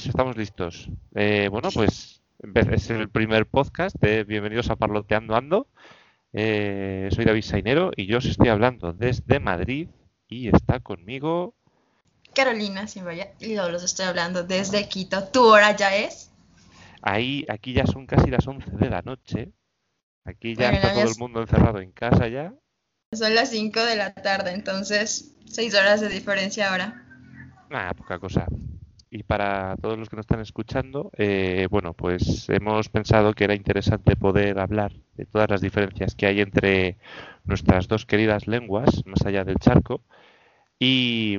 listos? Estamos listos. Eh, bueno, pues es el primer podcast de Bienvenidos a Parloteando Ando. Eh, soy David Sainero y yo os estoy hablando desde Madrid y está conmigo Carolina Simbaya y yo los estoy hablando desde Quito. ¿Tu hora ya es? Ahí, aquí ya son casi las 11 de la noche. Aquí ya está todo el mundo encerrado en casa ya. Son las 5 de la tarde, entonces 6 horas de diferencia ahora. Nada, poca cosa. Y para todos los que nos están escuchando, eh, bueno, pues hemos pensado que era interesante poder hablar de todas las diferencias que hay entre nuestras dos queridas lenguas, más allá del charco, y,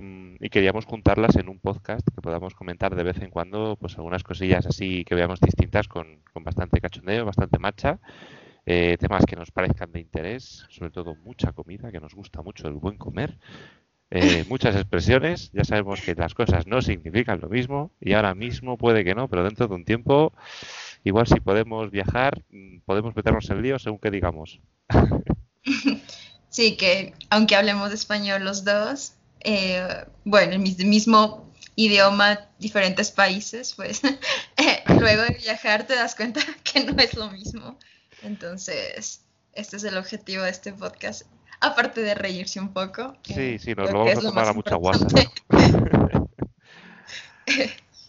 queríamos juntarlas en un podcast que podamos comentar de vez en cuando, pues algunas cosillas así que veamos distintas con, bastante cachondeo, bastante marcha, eh, temas que nos parezcan de interés, sobre todo mucha comida, que nos gusta mucho el buen comer, eh, muchas expresiones. Ya sabemos que las cosas no significan lo mismo y ahora mismo puede que no, pero dentro de un tiempo, igual si podemos viajar, mm, podemos meternos en lío según que digamos. Sí, que aunque hablemos español los dos, eh, bueno, el mismo idioma, diferentes países, pues eh, luego de viajar te das cuenta que no es lo mismo. Entonces, este es el objetivo de este podcast, aparte de reírse un poco. Sí, sí, nos lo vamos a tomar a mucha guasa.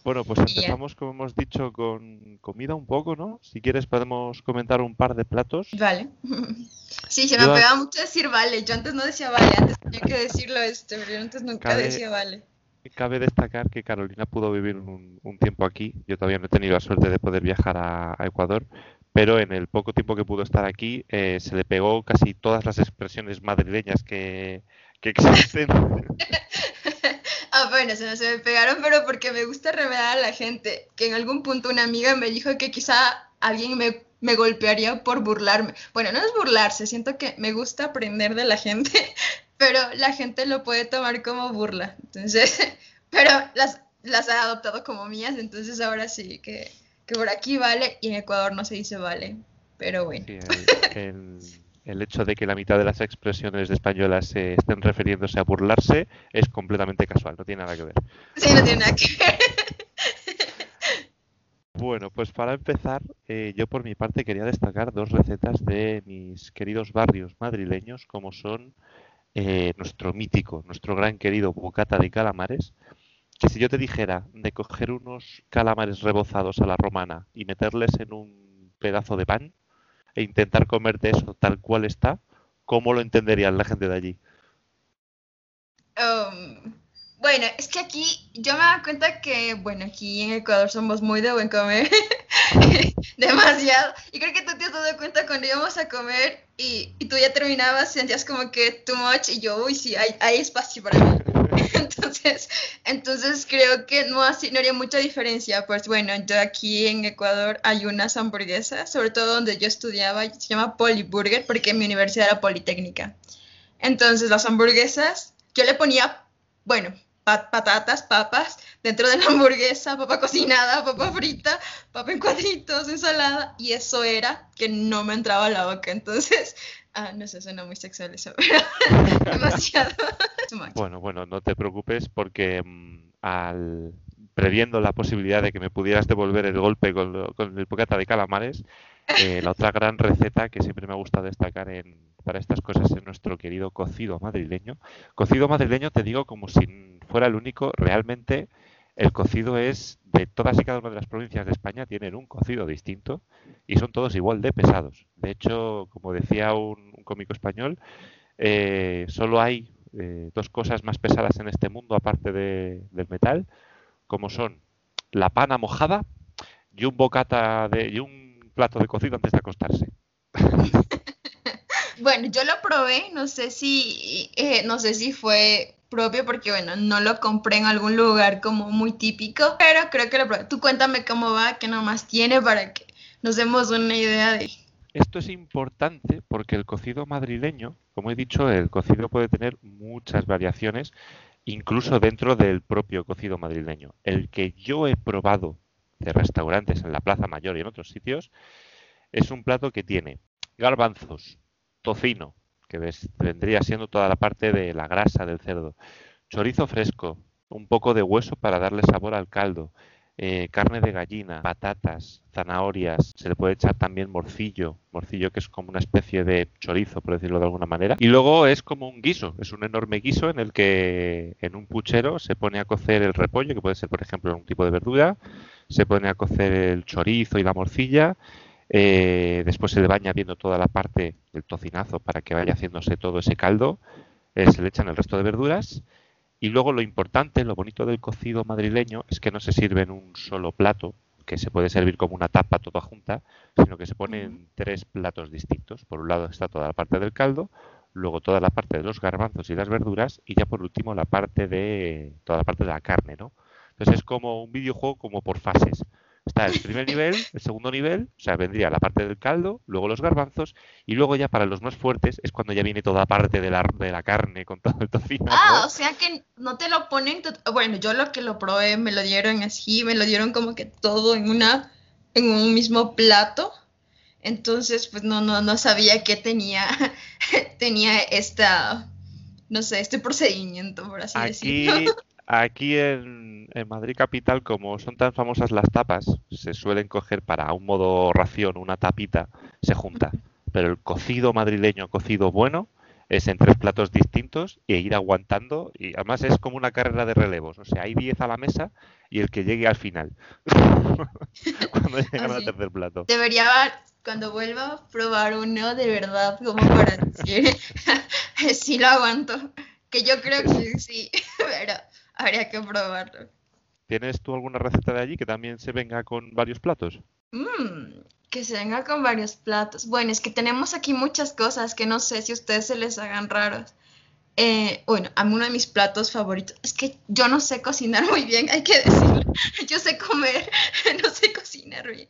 bueno, pues empezamos, como hemos dicho, con comida un poco, ¿no? Si quieres podemos comentar un par de platos. Vale. Sí, se me ha pegado mucho decir vale. Yo antes no decía vale, antes tenía que decirlo este, pero yo antes nunca decía vale. Cabe destacar que Carolina pudo vivir un, tiempo aquí. Yo todavía no he tenido la suerte de poder viajar a Ecuador, pero en el poco tiempo que pudo estar aquí eh, se le pegó casi todas las expresiones madrileñas que, existen. ah, bueno, se, se me pegaron, pero porque me gusta remedar a la gente. Que en algún punto una amiga me dijo que quizá alguien me, me golpearía por burlarme. Bueno, no es burlarse, siento que me gusta aprender de la gente, pero la gente lo puede tomar como burla. Entonces, pero las, las ha adoptado como mías, entonces ahora sí que que por aquí vale y en Ecuador no se dice vale, pero bueno. el, hecho de que la mitad de las expresiones españolas se estén refiriéndose a burlarse es completamente casual, no tiene nada que ver. Sí, no tiene nada que ver. Bueno, pues para empezar, eh, yo por mi parte quería destacar dos recetas de mis queridos barrios madrileños, como son eh, nuestro mítico, nuestro gran querido bocata de calamares, que si yo te dijera de coger unos calamares rebozados a la romana y meterles en un pedazo de pan e intentar comerte eso tal cual está, ¿cómo lo entenderían la gente de allí? Um, bueno, es que aquí yo me doy cuenta que, bueno, aquí en Ecuador somos muy de buen comer, demasiado. Y creo que tú te has dado cuenta cuando íbamos a comer y, tú ya terminabas, sentías como que too much y yo, uy, sí, hay, hay espacio para mí. Entonces, entonces creo que no, así, no haría mucha diferencia. Pues bueno, yo aquí en Ecuador hay unas hamburguesas, sobre todo donde yo estudiaba, se llama Polyburger, porque mi universidad era Politécnica. Entonces las hamburguesas, yo le ponía, bueno, patatas, papas dentro de la hamburguesa, papa cocinada, papa frita, papa en cuadritos, ensalada, y eso era que no me entraba la boca. Entonces, ah, no sé, suena muy sexual eso, pero demasiado. bueno, bueno, no te preocupes porque mm, al previendo la posibilidad de que me pudieras devolver el golpe con, el bocata de calamares, eh, la otra gran receta que siempre me ha gustado destacar en, para estas cosas es nuestro querido cocido madrileño. Cocido madrileño te digo como si fuera el único, realmente el cocido es de todas y cada una de las provincias de España tienen un cocido distinto y son todos igual de pesados. De hecho, como decía un, cómico español, eh, solo hay eh, dos cosas más pesadas en este mundo aparte del metal, como son la pana mojada y un bocata de, y un plato de cocido antes de acostarse. Bueno, yo lo probé, no sé si, eh, no sé si fue propio porque bueno, no lo compré en algún lugar como muy típico, pero creo que lo probé. Tú cuéntame cómo va, qué nomás tiene para que nos demos una idea de... Esto es importante porque el cocido madrileño, como he dicho, el cocido puede tener muchas variaciones, incluso dentro del propio cocido madrileño. El que yo he probado de restaurantes en la Plaza Mayor y en otros sitios es un plato que tiene garbanzos, tocino, que vendría siendo toda la parte de la grasa del cerdo, chorizo fresco, un poco de hueso para darle sabor al caldo, eh, carne de gallina, patatas, zanahorias, se le puede echar también morcillo, morcillo que es como una especie de chorizo, por decirlo de alguna manera. Y luego es como un guiso, es un enorme guiso en el que en un puchero se pone a cocer el repollo, que puede ser, por ejemplo, un tipo de verdura, se pone a cocer el chorizo y la morcilla, eh, después se le va añadiendo toda la parte del tocinazo para que vaya haciéndose todo ese caldo, eh, se le echan el resto de verduras y luego lo importante, lo bonito del cocido madrileño es que no se sirve en un solo plato, que se puede servir como una tapa toda junta, sino que se pone en tres platos distintos. Por un lado está toda la parte del caldo, luego toda la parte de los garbanzos y las verduras y ya por último la parte de toda la parte de la carne, ¿no? Entonces es como un videojuego como por fases. Está el primer nivel, el segundo nivel, o sea, vendría la parte del caldo, luego los garbanzos, y luego ya para los más fuertes es cuando ya viene toda parte de la, de la carne con todo el tocino. Ah, o sea que no te lo ponen, bueno, yo lo que lo probé, me lo dieron así, me lo dieron como que todo en una, en un mismo plato. Entonces, pues no, no, no sabía que tenía, tenía esta, no sé, este procedimiento, por así decirlo. Aquí en, Madrid Capital, como son tan famosas las tapas, se suelen coger para un modo ración, una tapita, se junta. Pero el cocido madrileño, cocido bueno, es en tres platos distintos e ir aguantando. Y además es como una carrera de relevos. O sea, hay 10 a la mesa y el que llegue al final. cuando llegan al tercer plato. Debería, cuando vuelva, probar uno de verdad, como para decir, si lo aguanto. Que yo creo que sí, pero Habría que probarlo. ¿Tienes tú alguna receta de allí que también se venga con varios platos? Mmm, que se venga con varios platos. Bueno, es que tenemos aquí muchas cosas que no sé si a ustedes se les hagan raros. Eh, bueno, a mí uno de mis platos favoritos es que yo no sé cocinar muy bien, hay que decirlo. Yo sé comer, no sé cocinar bien.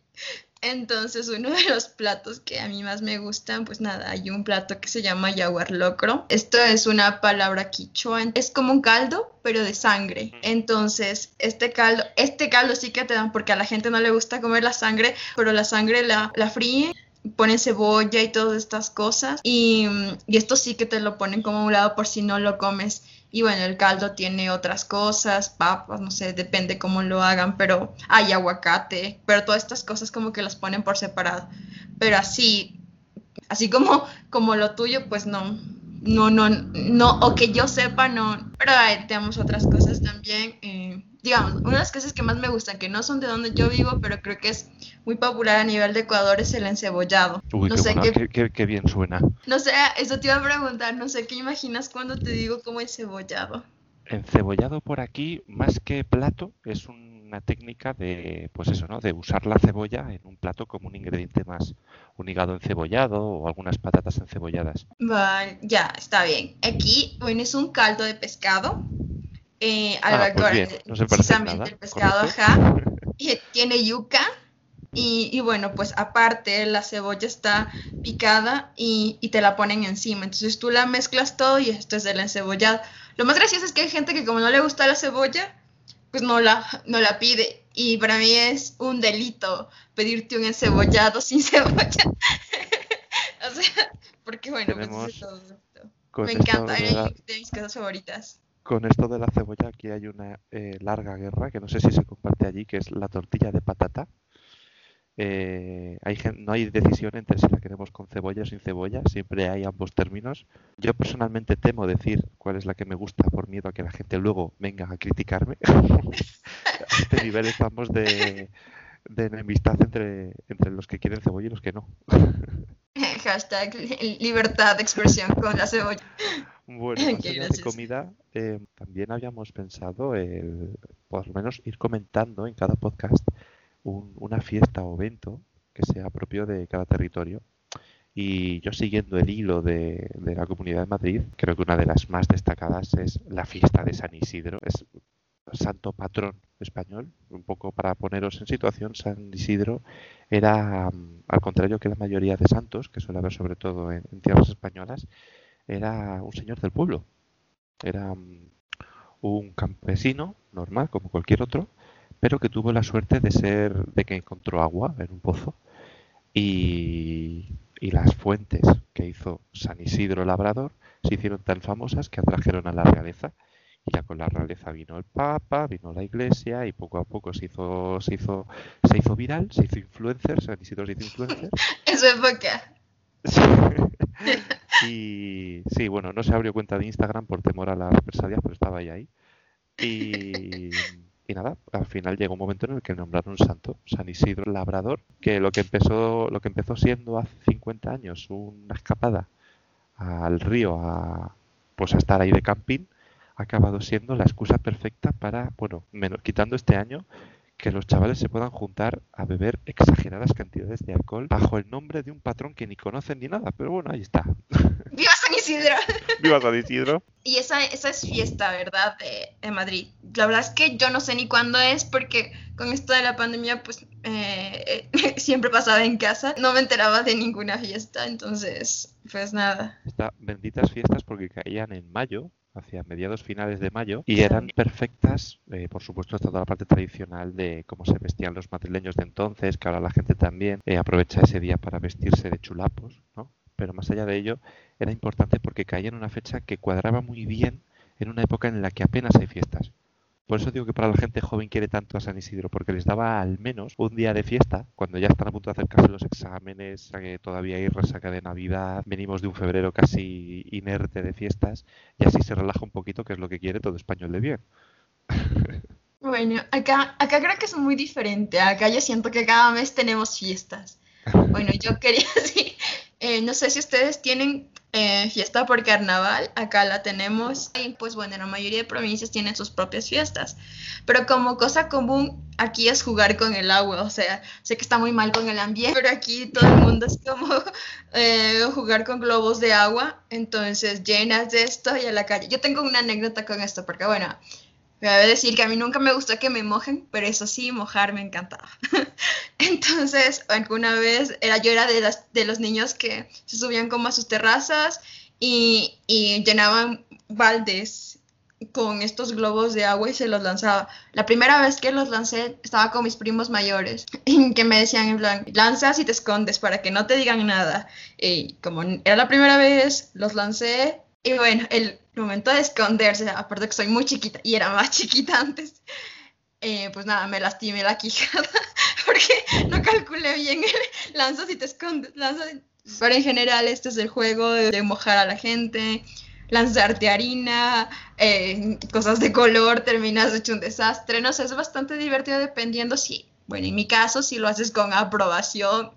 Entonces, uno de los platos que a mí más me gustan, pues nada, hay un plato que se llama yaguar locro. Esto es una palabra quichua, es como un caldo, pero de sangre. Entonces, este caldo, este caldo sí que te dan, porque a la gente no le gusta comer la sangre, pero la sangre la, la fríen ponen cebolla y todas estas cosas y, y, esto sí que te lo ponen como a un lado por si no lo comes y bueno, el caldo tiene otras cosas, papas, no sé, depende cómo lo hagan, pero hay aguacate, pero todas estas cosas como que las ponen por separado. Pero así, así como, como lo tuyo, pues no, no, no, no, o que yo sepa, no. Pero tenemos otras cosas también. Eh, digamos, una de las cosas que más me gustan, que no son de donde yo vivo, pero creo que es muy popular a nivel de Ecuador, es el encebollado. Uy, no qué, sé qué, qué, bien suena. No sé, eso te iba a preguntar, no sé qué imaginas cuando te digo como encebollado. Encebollado por aquí, más que plato, es una técnica de, pues eso, ¿no? De usar la cebolla en un plato como un ingrediente más. Un hígado encebollado o algunas patatas encebolladas. Vale, ya, está bien. Aquí, bueno, es un caldo de pescado eh, ah, pues no se precisamente el pescado, ajá, y tiene yuca y, y, bueno, pues aparte la cebolla está picada y, y, te la ponen encima, entonces tú la mezclas todo y esto es del encebollado. Lo más gracioso es que hay gente que como no le gusta la cebolla, pues no la, no la pide y para mí es un delito pedirte un encebollado sin cebolla. o sea, porque bueno, pues todo esto. Me encanta, es de mis cosas favoritas con esto de la cebolla aquí hay una eh, larga guerra que no sé si se comparte allí, que es la tortilla de patata. Eh, no hay decisión entre si la queremos con cebolla o sin cebolla, siempre hay ambos términos. Yo personalmente temo decir cuál es la que me gusta por miedo a que la gente luego venga a criticarme. a este nivel estamos de, de enemistad entre, entre los que quieren cebolla y los que no. Hashtag libertad de expresión con la cebolla. Bueno, de comida, eh, también habíamos pensado, el, por lo menos ir comentando en cada podcast una fiesta o evento que sea propio de cada territorio. Y yo siguiendo el hilo de, de, la Comunidad de Madrid, creo que una de las más destacadas es la fiesta de San Isidro. Es santo patrón español. Un poco para poneros en situación, San Isidro era, mm, al contrario que la mayoría de santos, que suele haber sobre todo en tierras españolas, era un señor del pueblo. Era mm, un campesino normal, como cualquier otro, pero que tuvo la suerte de ser, de que encontró agua en un pozo y, y las fuentes que hizo San Isidro Labrador se hicieron tan famosas que atrajeron a la realeza ya con la realeza vino el Papa, vino la Iglesia y poco a poco se hizo, se hizo, se hizo viral, se hizo influencer, San Isidro se hizo influencer. En su época. y sí, bueno, no se abrió cuenta de Instagram por temor a las represalias, pero estaba ahí ahí. Y, y nada, al final llegó un momento en el que nombraron un santo, San Isidro Labrador, que lo que empezó, lo que empezó siendo hace 50 años una escapada al río a pues a estar ahí de camping, ha acabado siendo la excusa perfecta para, bueno, menos, quitando este año, que los chavales se puedan juntar a beber exageradas cantidades de alcohol bajo el nombre de un patrón que ni conocen ni nada, pero bueno, ahí está. ¡Viva San Isidro! ¡Viva San Isidro! Y esa, esa es fiesta, ¿verdad? De, de, Madrid. La verdad es que yo no sé ni cuándo es porque con esto de la pandemia, pues eh, siempre pasaba en casa. No me enteraba de ninguna fiesta, entonces, pues nada. Está benditas fiestas porque caían en mayo, hacia mediados finales de mayo y eran perfectas, eh, por supuesto, hasta toda la parte tradicional de cómo se vestían los madrileños de entonces, que ahora la gente también eh, aprovecha ese día para vestirse de chulapos, ¿no? Pero más allá de ello, era importante porque caía en una fecha que cuadraba muy bien en una época en la que apenas hay fiestas. Por eso digo que para la gente joven quiere tanto a San Isidro, porque les daba al menos un día de fiesta, cuando ya están a punto de acercarse los exámenes, que todavía hay resaca de Navidad, venimos de un febrero casi inerte de fiestas, y así se relaja un poquito, que es lo que quiere todo español de bien. Bueno, acá, acá creo que es muy diferente. Acá yo siento que cada mes tenemos fiestas. Bueno, yo quería decir, eh, no sé si ustedes tienen eh, fiesta por carnaval, acá la tenemos. Y pues bueno, la mayoría de provincias tienen sus propias fiestas. Pero como cosa común, aquí es jugar con el agua. O sea, sé que está muy mal con el ambiente, pero aquí todo el mundo es como eh, jugar con globos de agua. Entonces llenas de esto y a la calle. Yo tengo una anécdota con esto, porque bueno, me voy a decir que a mí nunca me gustó que me mojen, pero eso sí, mojar me encantaba. Entonces, alguna vez era, yo era de, los niños que se subían como a sus terrazas y, y llenaban baldes con estos globos de agua y se los lanzaba. La primera vez que los lancé estaba con mis primos mayores que me decían en plan, lanzas y te escondes para que no te digan nada. Y como era la primera vez, los lancé y bueno, el momento de esconderse, aparte que soy muy chiquita y era más chiquita antes, eh, pues nada, me lastimé la quijada porque no calculé bien el lanzas y te escondes, lanzas. Pero en general este es el juego de, mojar a la gente, lanzarte harina, eh, cosas de color, terminas hecho un desastre, no sé, es bastante divertido dependiendo si, bueno, en mi caso, si lo haces con aprobación,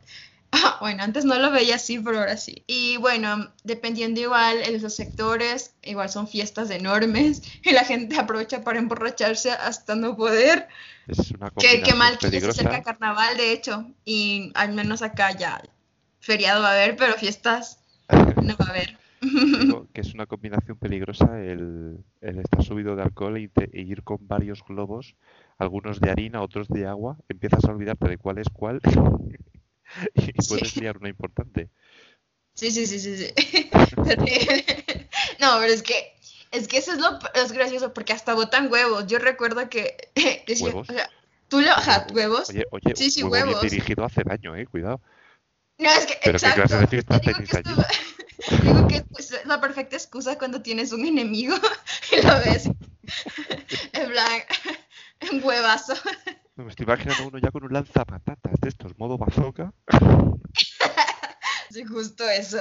bueno, antes no lo veía así, pero ahora sí. Y bueno, dependiendo igual en los sectores, igual son fiestas enormes y la gente aprovecha para emborracharse hasta no poder. Es una qué, qué mal que se acerca carnaval, de hecho, y al menos acá ya feriado va a haber, pero fiestas no va a haber. Digo que es una combinación peligrosa el, el estar subido de alcohol y, te, e ir con varios globos, algunos de harina, otros de agua, empiezas a olvidarte de cuál es cuál y puedes sí. liar una importante. Sí, sí, sí, sí, sí. no, pero es que es que eso es lo es gracioso porque hasta botan huevos. Yo recuerdo que decía, ¿Huevos? O sea, tú lo ajá, huevos. Oye, oye, sí, sí, huevo huevos. bien dirigido hace daño, eh, cuidado. No, es que Pero exacto. qué clase de fiesta digo que esto- digo que pues, es la perfecta excusa cuando tienes un enemigo y lo ves en plan un huevazo. Me estoy imaginando uno ya con un lanzapatatas de estos, modo bazooka. Sí, justo eso.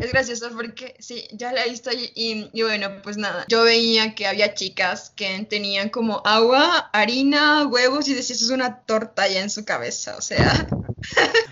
Es gracioso porque sí, ya la he visto y, y, y bueno, pues nada. Yo veía que había chicas que tenían como agua, harina, huevos y decía, eso es una torta ya en su cabeza, o sea.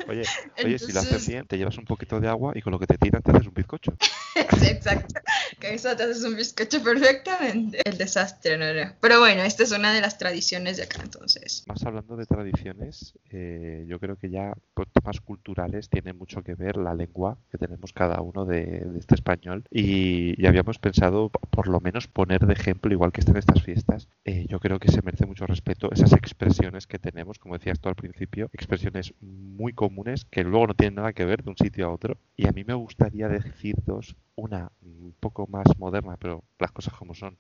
Oye, oye, si lo haces bien, te llevas un poquito de agua y con lo que te tiran te haces un bizcocho. Exacto. Que eso te haces un bizcocho perfectamente. El desastre, no, no. Pero bueno, esta es una de las tradiciones de acá, entonces. Más hablando de tradiciones, eh, yo creo que ya con temas culturales tiene mucho que ver la lengua que tenemos cada uno de, este español y, y habíamos pensado por lo menos poner de ejemplo, igual que están estas fiestas, eh, yo creo que se merece mucho respeto esas expresiones que tenemos, como decías tú al principio, expresiones muy comunes que luego no tienen nada que ver de un sitio a otro y a mí me gustaría decir dos, una un poco más moderna, pero las cosas como son,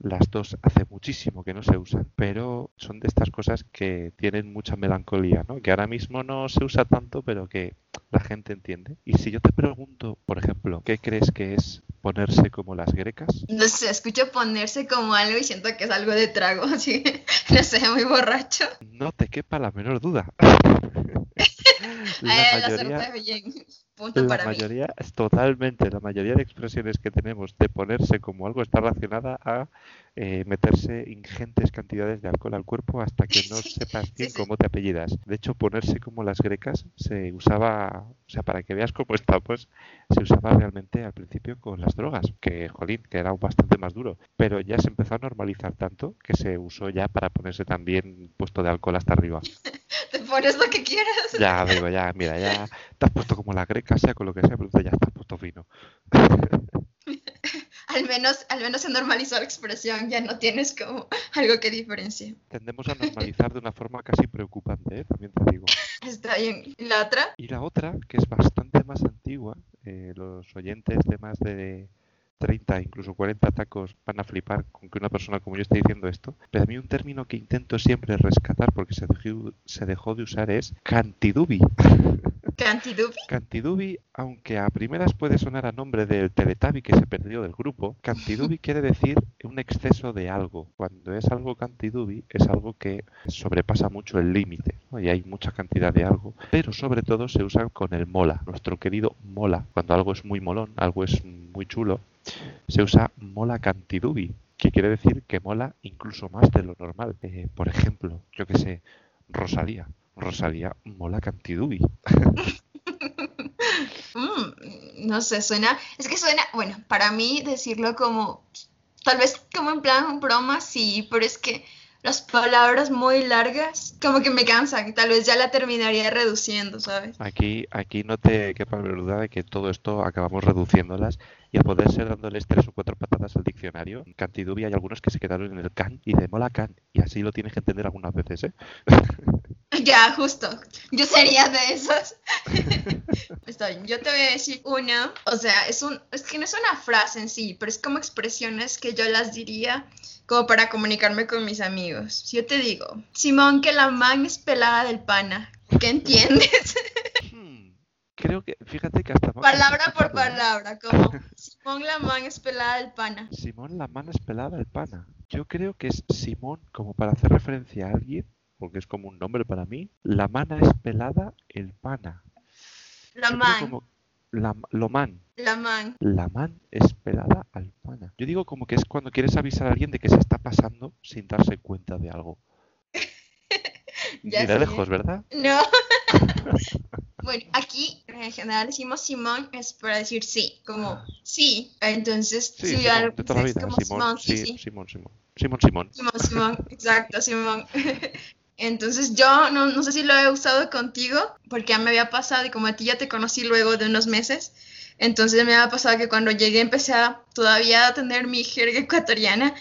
Las dos hace muchísimo que no se usan, pero son de estas cosas que tienen mucha melancolía, ¿no? Que ahora mismo no se usa tanto, pero que la gente entiende. Y si yo te pregunto, por ejemplo, ¿qué crees que es ponerse como las grecas? No sé, escucho ponerse como algo y siento que es algo de trago, así, no sé, muy borracho. No te quepa la menor duda. la mayoría, bien. Punto la para mayoría es totalmente, la mayoría de expresiones que tenemos de ponerse como algo está relacionada a eh, meterse ingentes cantidades de alcohol al cuerpo hasta que no sepas bien cómo te apellidas. De hecho, ponerse como las grecas se usaba, o sea, para que veas cómo estamos, se usaba realmente al principio con las drogas, que, jolín, que era bastante más duro. Pero ya se empezó a normalizar tanto que se usó ya para ponerse también puesto de alcohol hasta arriba. Te pones lo que quieras. Ya, digo, ya, mira, ya te has puesto como la greca, sea con lo que sea, pero ya estás puesto fino. al menos, al menos se normalizó la expresión, ya no tienes como algo que diferencie. Tendemos a normalizar de una forma casi preocupante, ¿eh? también te digo. Está bien. ¿Y la otra? Y la otra, que es bastante más antigua, eh, los oyentes de más de 30, incluso 40 tacos van a flipar con que una persona como yo esté diciendo esto. Pero a mí un término que intento siempre rescatar porque se dejó, se dejó de usar es cantidubi. Cantidubi. Cantidubi, aunque a primeras puede sonar a nombre del teletabi que se perdió del grupo, cantidubi quiere decir un exceso de algo. Cuando es algo cantidubi es algo que sobrepasa mucho el límite y hay mucha cantidad de algo, pero sobre todo se usa con el mola, nuestro querido mola. Cuando algo es muy molón, algo es muy chulo, se usa mola cantidubi, que quiere decir que mola incluso más de lo normal. Eh, por ejemplo, yo que sé, Rosalía. Rosalía mola cantidubi. Mm, no sé, suena, es que suena, bueno, para mí decirlo como, tal vez como en plan broma, sí, pero es que las palabras muy largas como que me cansan, tal vez ya la terminaría reduciendo, ¿sabes? Aquí, aquí no te quepa la duda de que todo esto acabamos reduciéndolas y a poder ser dándoles tres o cuatro patadas al diccionario. En Cantidubi hay algunos que se quedaron en el can y de mola can y así lo tienes que entender algunas veces, ¿eh? Ya, justo. Yo sería de esas. Está bien. Yo te voy a decir una. O sea, es un. Es que no es una frase en sí, pero es como expresiones que yo las diría como para comunicarme con mis amigos. Si yo te digo, Simón, que la man es pelada del pana, ¿qué entiendes? Creo que, fíjate que hasta... Palabra por palabra, como Simón la man es pelada del pana. Simón la man es pelada del pana. Yo creo que es Simón como para hacer referencia a alguien, porque es como un nombre para mí. La mana es pelada el pana. La man. la, lo man. La man. La man es pelada al pana. Yo digo como que es cuando quieres avisar a alguien de que se está pasando sin darse cuenta de algo. ya de lejos, ¿verdad? No. bueno, aquí en general decimos Simón es para decir sí, como sí. Entonces, sí, Simón, de toda la vida. Simón, Simón, sí, sí. Simón, Simón. Simón, Simón. Simón, Simón, exacto, Simón. Entonces yo no, no, sé si lo he usado contigo, porque ya me había pasado y como a ti ya te conocí luego de unos meses, entonces me había pasado que cuando llegué empecé a todavía a tener mi jerga ecuatoriana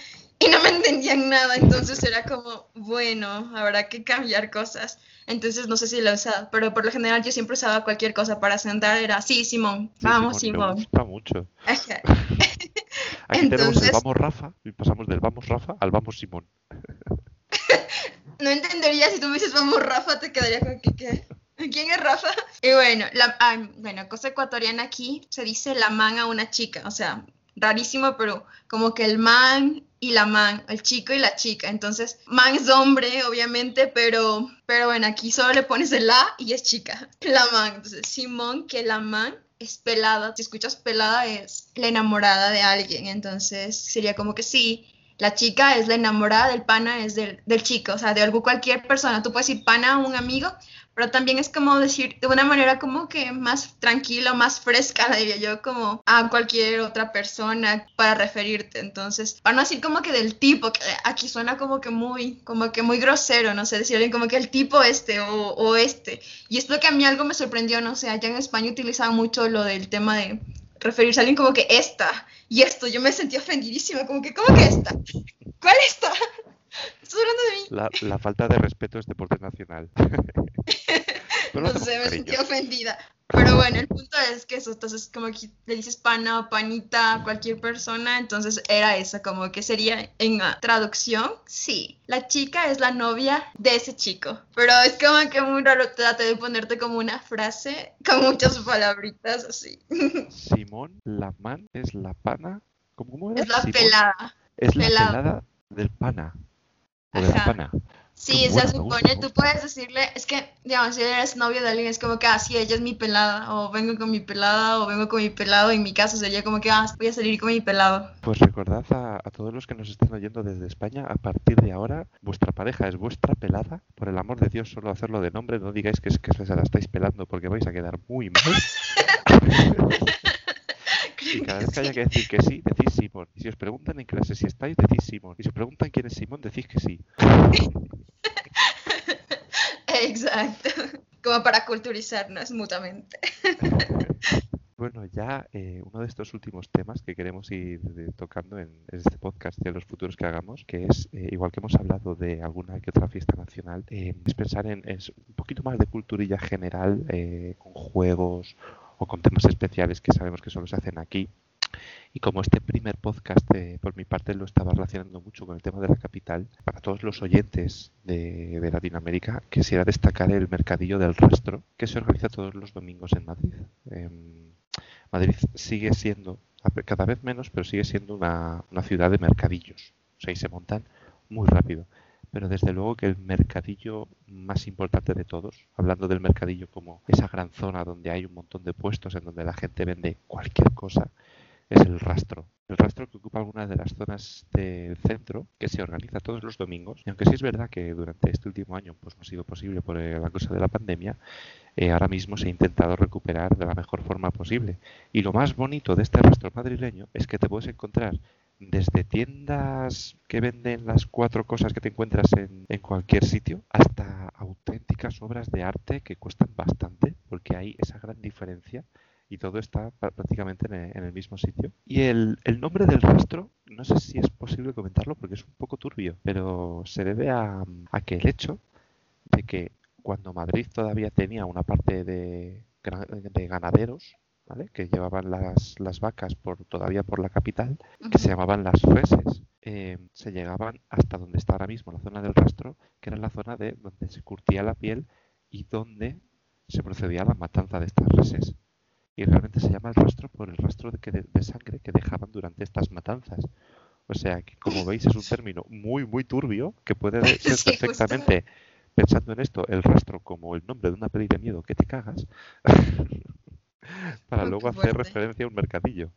y no me entendían nada, entonces era como, bueno, habrá que cambiar cosas. Entonces no sé si lo usado, pero por lo general yo siempre usaba cualquier cosa para sentar, era, sí, Simón, vamos, Simón. Me gusta mucho. Aquí tenemos el vamos Rafa y pasamos del vamos Rafa al vamos Simón. no entendería si tú me dices vamos Rafa, te quedaría con que qué. ¿Quién es Rafa? Y bueno, la, bueno, cosa ecuatoriana aquí se dice la man a una chica, o sea, rarísimo, pero como que el man y la man, el chico y la chica. Entonces, man es hombre, obviamente, pero, pero bueno, aquí solo le pones el la y es chica. La man. Entonces, Simón, que la man es pelada. Si escuchas pelada, es la enamorada de alguien. Entonces, sería como que sí. La chica es la enamorada del pana, es del, del chico, o sea, de algo, cualquier persona. Tú puedes decir pana a un amigo, pero también es como decir de una manera como que más tranquila, más fresca, diría yo, como a cualquier otra persona para referirte. Entonces, para no decir como que del tipo, que aquí suena como que muy, como que muy grosero, no sé, decir como que el tipo este o, o este. Y esto que a mí algo me sorprendió, no sé, allá en España utilizaban mucho lo del tema de referirse a alguien como que esta y esto. Yo me sentí ofendidísima, como que, ¿cómo que esta? ¿Cuál esta? ¿Estás hablando de mí? La, la falta de respeto es deporte nacional. No hacemos sé, me sentí ofendida. Pero bueno, el punto es que eso, entonces como que le dices pana o panita a cualquier persona, entonces era eso, como que sería en traducción, sí, la chica es la novia de ese chico, pero es como que muy raro, traté de ponerte como una frase con muchas palabritas así. Simón, la man es la pana. ¿Cómo, cómo era? Es la Simón pelada. Es la pelada. pelada del pana. O de la pana. Sí, Qué se supone, gusta, tú puedes decirle, es que, digamos, si eres novio de alguien, es como que, ah, sí, ella es mi pelada, o vengo con mi pelada, o vengo con mi pelado, en mi caso sería como que, ah, voy a salir con mi pelado. Pues recordad a, a todos los que nos estén oyendo desde España, a partir de ahora, vuestra pareja es vuestra pelada. Por el amor de Dios, solo hacerlo de nombre. No digáis que es que se la estáis pelando porque vais a quedar muy mal. Y que haya que decir que sí, decís Simón. Y si os preguntan en clase si estáis, decís Simón. Y si os preguntan quién es Simón, decís que sí. Exacto. Como para culturizarnos mutuamente. Bueno, ya eh, uno de estos últimos temas que queremos ir eh, tocando en, en este podcast de los futuros que hagamos, que es, eh, igual que hemos hablado de alguna que otra fiesta nacional, eh, es pensar en, en un poquito más de culturilla general, eh, con juegos o con temas especiales que sabemos que solo se hacen aquí. Y como este primer podcast, eh, por mi parte, lo estaba relacionando mucho con el tema de la capital, para todos los oyentes de, Latinoamérica, quisiera destacar el Mercadillo del Rastro, que se organiza todos los domingos en Madrid. Em, Madrid sigue siendo, cada vez menos, pero sigue siendo una, una ciudad de mercadillos. O sea, y se montan muy rápido. Pero desde luego que el mercadillo más importante de todos, hablando del mercadillo como esa gran zona donde hay un montón de puestos en donde la gente vende cualquier cosa, es el rastro. El rastro que ocupa algunas de las zonas del centro, que se organiza todos los domingos. Y aunque sí es verdad que durante este último año pues no ha sido posible por la cosa de la pandemia, eh, ahora mismo se ha intentado recuperar de la mejor forma posible. Y lo más bonito de este rastro madrileño es que te puedes encontrar desde tiendas que venden las cuatro cosas que te encuentras en, en cualquier sitio hasta auténticas obras de arte que cuestan bastante porque hay esa gran diferencia y todo está prácticamente en el, en el mismo sitio. Y el, el nombre del rastro, no sé si es posible comentarlo porque es un poco turbio, pero se debe a, a que el hecho de que cuando Madrid todavía tenía una parte de, de ganaderos, ¿vale? que llevaban las, las vacas por, todavía por la capital, que se llamaban las reses, eh, se llegaban hasta donde está ahora mismo la zona del rastro, que era la zona de donde se curtía la piel y donde se procedía a la matanza de estas reses. Y realmente se llama el rastro por el rastro de, que de, de sangre que dejaban durante estas matanzas. O sea que, como veis, es un término muy, muy turbio que puede ser Sí, justo. perfectamente, pensando en esto, el rastro como el nombre de una peli de miedo que te cagas, para luego hacer referencia a un mercadillo.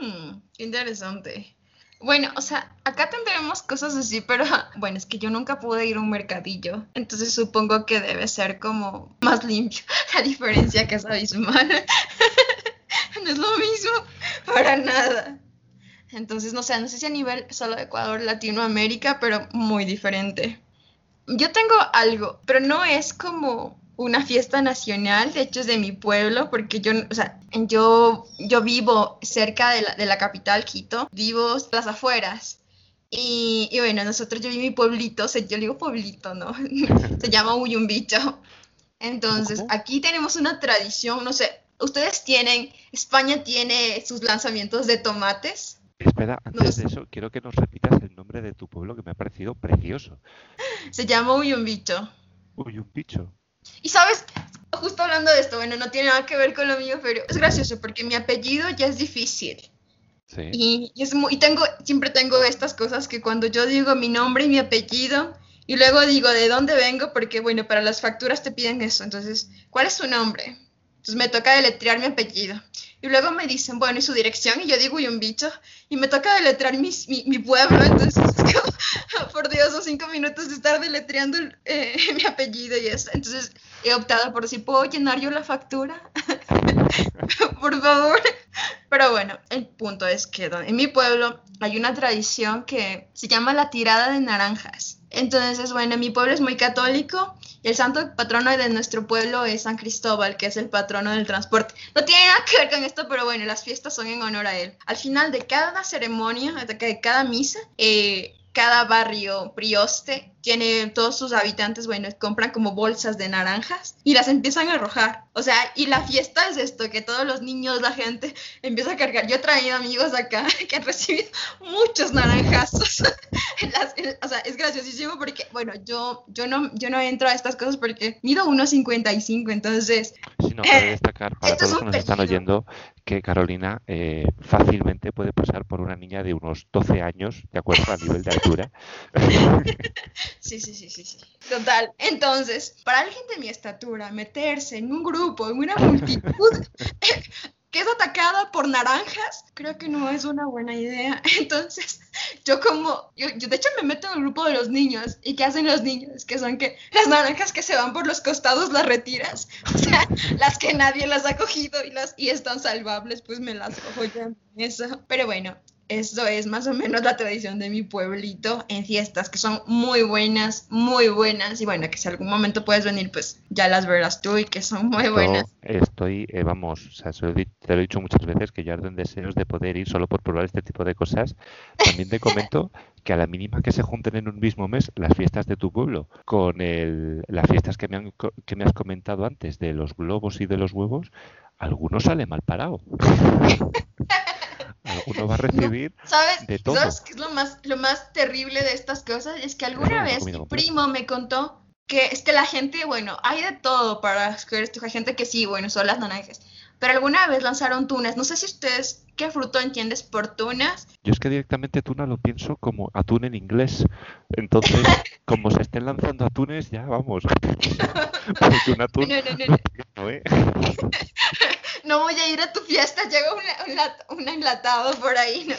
Mm, qué interesante. Bueno, o sea, acá tendremos cosas así, pero bueno, es que yo nunca pude ir a un mercadillo, entonces supongo que debe ser como más limpio, a diferencia que es abismal. No es lo mismo, para nada. Entonces, no sé, no sé si a nivel solo de Ecuador, Latinoamérica, pero muy diferente. Yo tengo algo, pero no es como una fiesta nacional, de hecho es de mi pueblo, porque yo, o sea, yo, yo vivo cerca de la, de la capital, Quito, vivo las afueras. Y, y bueno, nosotros, yo vivo en mi pueblito, o sea, yo digo pueblito, ¿no? Se llama Uyumbicho. Entonces, aquí tenemos una tradición, no sé, ustedes tienen, España tiene sus lanzamientos de tomates. Espera, antes de eso, quiero que nos repitas el nombre de tu pueblo que me ha parecido precioso. Se llama Uyumbicho. Uy, un bicho. Y sabes, justo hablando de esto, bueno, no tiene nada que ver con lo mío, pero es gracioso porque mi apellido ya es difícil. Sí. Y, y es muy, y tengo, siempre tengo estas cosas que cuando yo digo mi nombre y mi apellido, y luego digo de dónde vengo, porque bueno, para las facturas te piden eso. Entonces, ¿cuál es su nombre? Entonces me toca deletrear mi apellido. Y luego me dicen, bueno, ¿y su dirección? Y yo digo, y un bicho. Y me toca deletrear mi, mi, mi pueblo. Entonces, es como, por Dios, los cinco minutos de estar deletreando eh, mi apellido y eso. Entonces, he optado por si puedo llenar yo la factura. por favor. Pero bueno, el punto es que en mi pueblo hay una tradición que se llama la tirada de naranjas. Entonces, bueno, mi pueblo es muy católico y el santo patrono de nuestro pueblo es San Cristóbal, que es el patrono del transporte. No tiene nada que ver con esto, pero bueno, las fiestas son en honor a él. Al final de cada ceremonia, de cada misa, eh, cada barrio prioste tiene todos sus habitantes, bueno, compran como bolsas de naranjas y las empiezan a arrojar. O sea, y la fiesta es esto, que todos los niños, la gente empieza a cargar. Yo he traído amigos acá que han recibido muchos naranjazos. o sea, es graciosísimo porque, bueno, yo, yo, no, yo no entro a estas cosas porque mido 1,55, entonces... Sí, no, cabe destacar para todos los que nos están oyendo que Carolina eh, fácilmente puede pasar por una niña de unos 12 años, de acuerdo a nivel de altura. Sí, sí, sí, sí, sí. Total. Entonces, para alguien de mi estatura, meterse en un grupo, en una multitud que es atacada por naranjas, creo que no es una buena idea. Entonces, yo como, yo, de hecho me meto en el grupo de los niños. ¿Y qué hacen los niños? Que son que las naranjas que se van por los costados las retiras. O sea, las que nadie las ha cogido y, las, y están salvables, pues me las cojo yo. Eso. Pero bueno, eso es más o menos la tradición de mi pueblito en fiestas, que son muy buenas, muy buenas. Y bueno, que si algún momento puedes venir, pues ya las verás tú y que son muy buenas. estoy, eh, vamos, o sea, te lo he dicho muchas veces que yo ardo en deseos de poder ir solo por probar este tipo de cosas. También te comento que a la mínima que se junten en un mismo mes las fiestas de tu pueblo con el, las fiestas que me, han, que me has comentado antes de los globos y de los huevos, algunos sale mal parado. uno va a recibir ¿Sabes? de todo. ¿Sabes qué es lo más, lo más terrible de estas cosas? Es que alguna vez mi primo me contó que es que la gente, bueno, hay de todo para escoger esto. Hay gente que sí, bueno, son las naranjas. Pero alguna vez lanzaron tunas. No sé si ustedes, ¿qué fruto entiendes por tunas? Yo es que directamente tuna lo pienso como atún en inglés. Entonces, como se estén lanzando atunes, ya vamos. Porque un atún... No, no, no, ¿eh? no voy a ir a tu fiesta, llega un, enlatado por ahí, ¿no?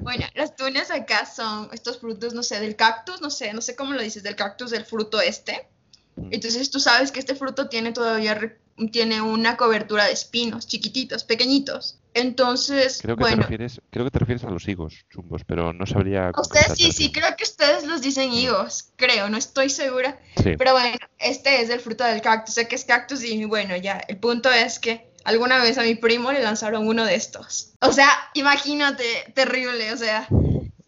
Bueno, las tunas acá son estos frutos, no sé, del cactus, no sé, no sé cómo lo dices, del cactus, del fruto este. Mm. Entonces tú sabes que este fruto tiene todavía tiene una cobertura de espinos, chiquititos, pequeñitos. Entonces, creo que bueno. Te refieres, creo que te refieres a los higos chumbos, pero no sabría. Ustedes sí, sí, creo que ustedes los dicen higos, creo, no estoy segura. Pero bueno, este es el fruto del cactus, sé que es cactus y bueno, ya, el punto es que alguna vez a mi primo le lanzaron uno de estos. O sea, imagínate, terrible, o sea,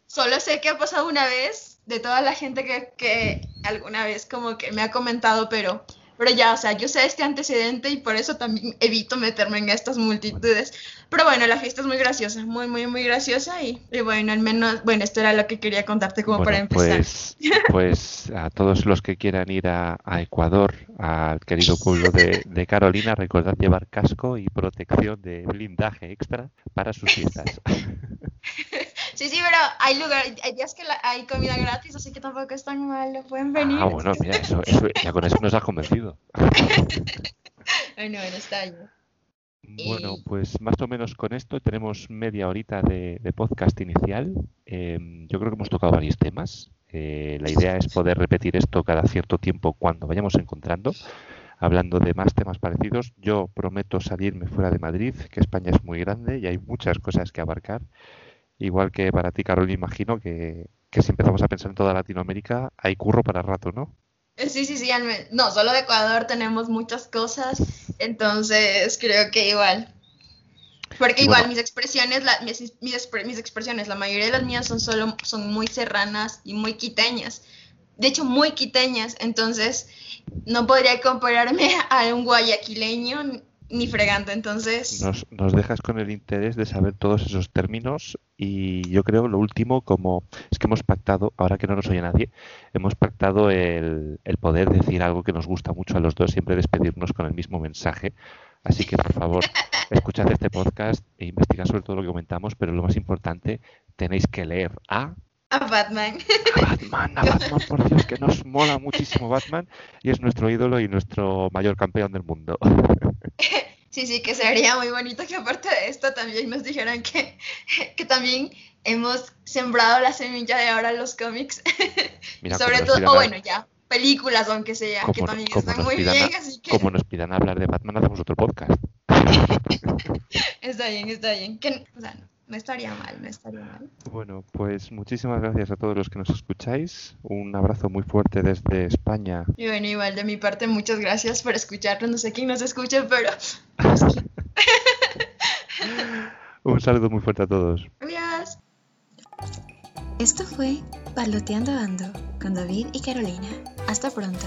solo sé que ha pasado una vez de toda la gente que, que alguna vez como que me ha comentado, pero pero ya, o sea, yo sé este antecedente y por eso también evito meterme en estas multitudes. Pero bueno, la fiesta es muy graciosa, muy, muy, muy graciosa y, bueno, al menos, bueno, esto era lo que quería contarte como para empezar. Pues, pues a todos los que quieran ir a, Ecuador, al querido pueblo de, de, Carolina, recordad llevar casco y protección de blindaje extra para sus fiestas. Sí, sí, pero hay lugar, hay días que hay comida gratis, así que tampoco es tan malo, pueden venir. Ah, bueno, mira, eso, eso, ya con eso nos has convencido. bueno, bueno, está ahí. Bueno, pues más o menos con esto tenemos media horita de, podcast inicial. Em, yo creo que hemos tocado varios temas. Eh, la idea es poder repetir esto cada cierto tiempo cuando vayamos encontrando, hablando de más temas parecidos. Yo prometo salirme fuera de Madrid, que España es muy grande y hay muchas cosas que abarcar. Igual que para ti, Carol, imagino que, si empezamos a pensar en toda Latinoamérica, hay curro para rato, ¿no? Eh, sí, sí, sí. No, solo de Ecuador tenemos muchas cosas, entonces creo que igual. Porque igual mis expresiones, mis, mis, expresiones, la mayoría de las mías son solo, son muy serranas y muy quiteñas. De hecho, muy quiteñas, entonces no podría compararme a un guayaquileño ni fregando, entonces... Nos, nos, dejas con el interés de saber todos esos términos y yo creo lo último, como es que hemos pactado, ahora que no nos oye nadie, hemos pactado el, el poder decir algo que nos gusta mucho a los dos, siempre despedirnos con el mismo mensaje. Así que, por favor, escuchad este podcast e investigad sobre todo lo que comentamos, pero lo más importante, tenéis que leer a... A Batman. A Batman, a Batman, por Dios, que nos mola muchísimo Batman y es nuestro ídolo y nuestro mayor campeón del mundo. Sí, sí, que sería muy bonito que aparte de esto también nos dijeran que, que también hemos sembrado la semilla de ahora los cómics. Sobre todo, o bueno, ya, películas, aunque sea, que también están muy bien. Así que... Como nos pidan hablar de Batman, hacemos otro podcast. está bien, está bien. Que, o sea, no. No estaría mal, no estaría mal. Bueno, pues muchísimas gracias a todos los que nos escucháis. Un abrazo muy fuerte desde España. Y bueno, igual de mi parte, muchas gracias por escucharnos. No sé quién nos escucha, pero... Un saludo muy fuerte a todos. Adiós. Esto fue Paloteando Ando con David y Carolina. Hasta pronto.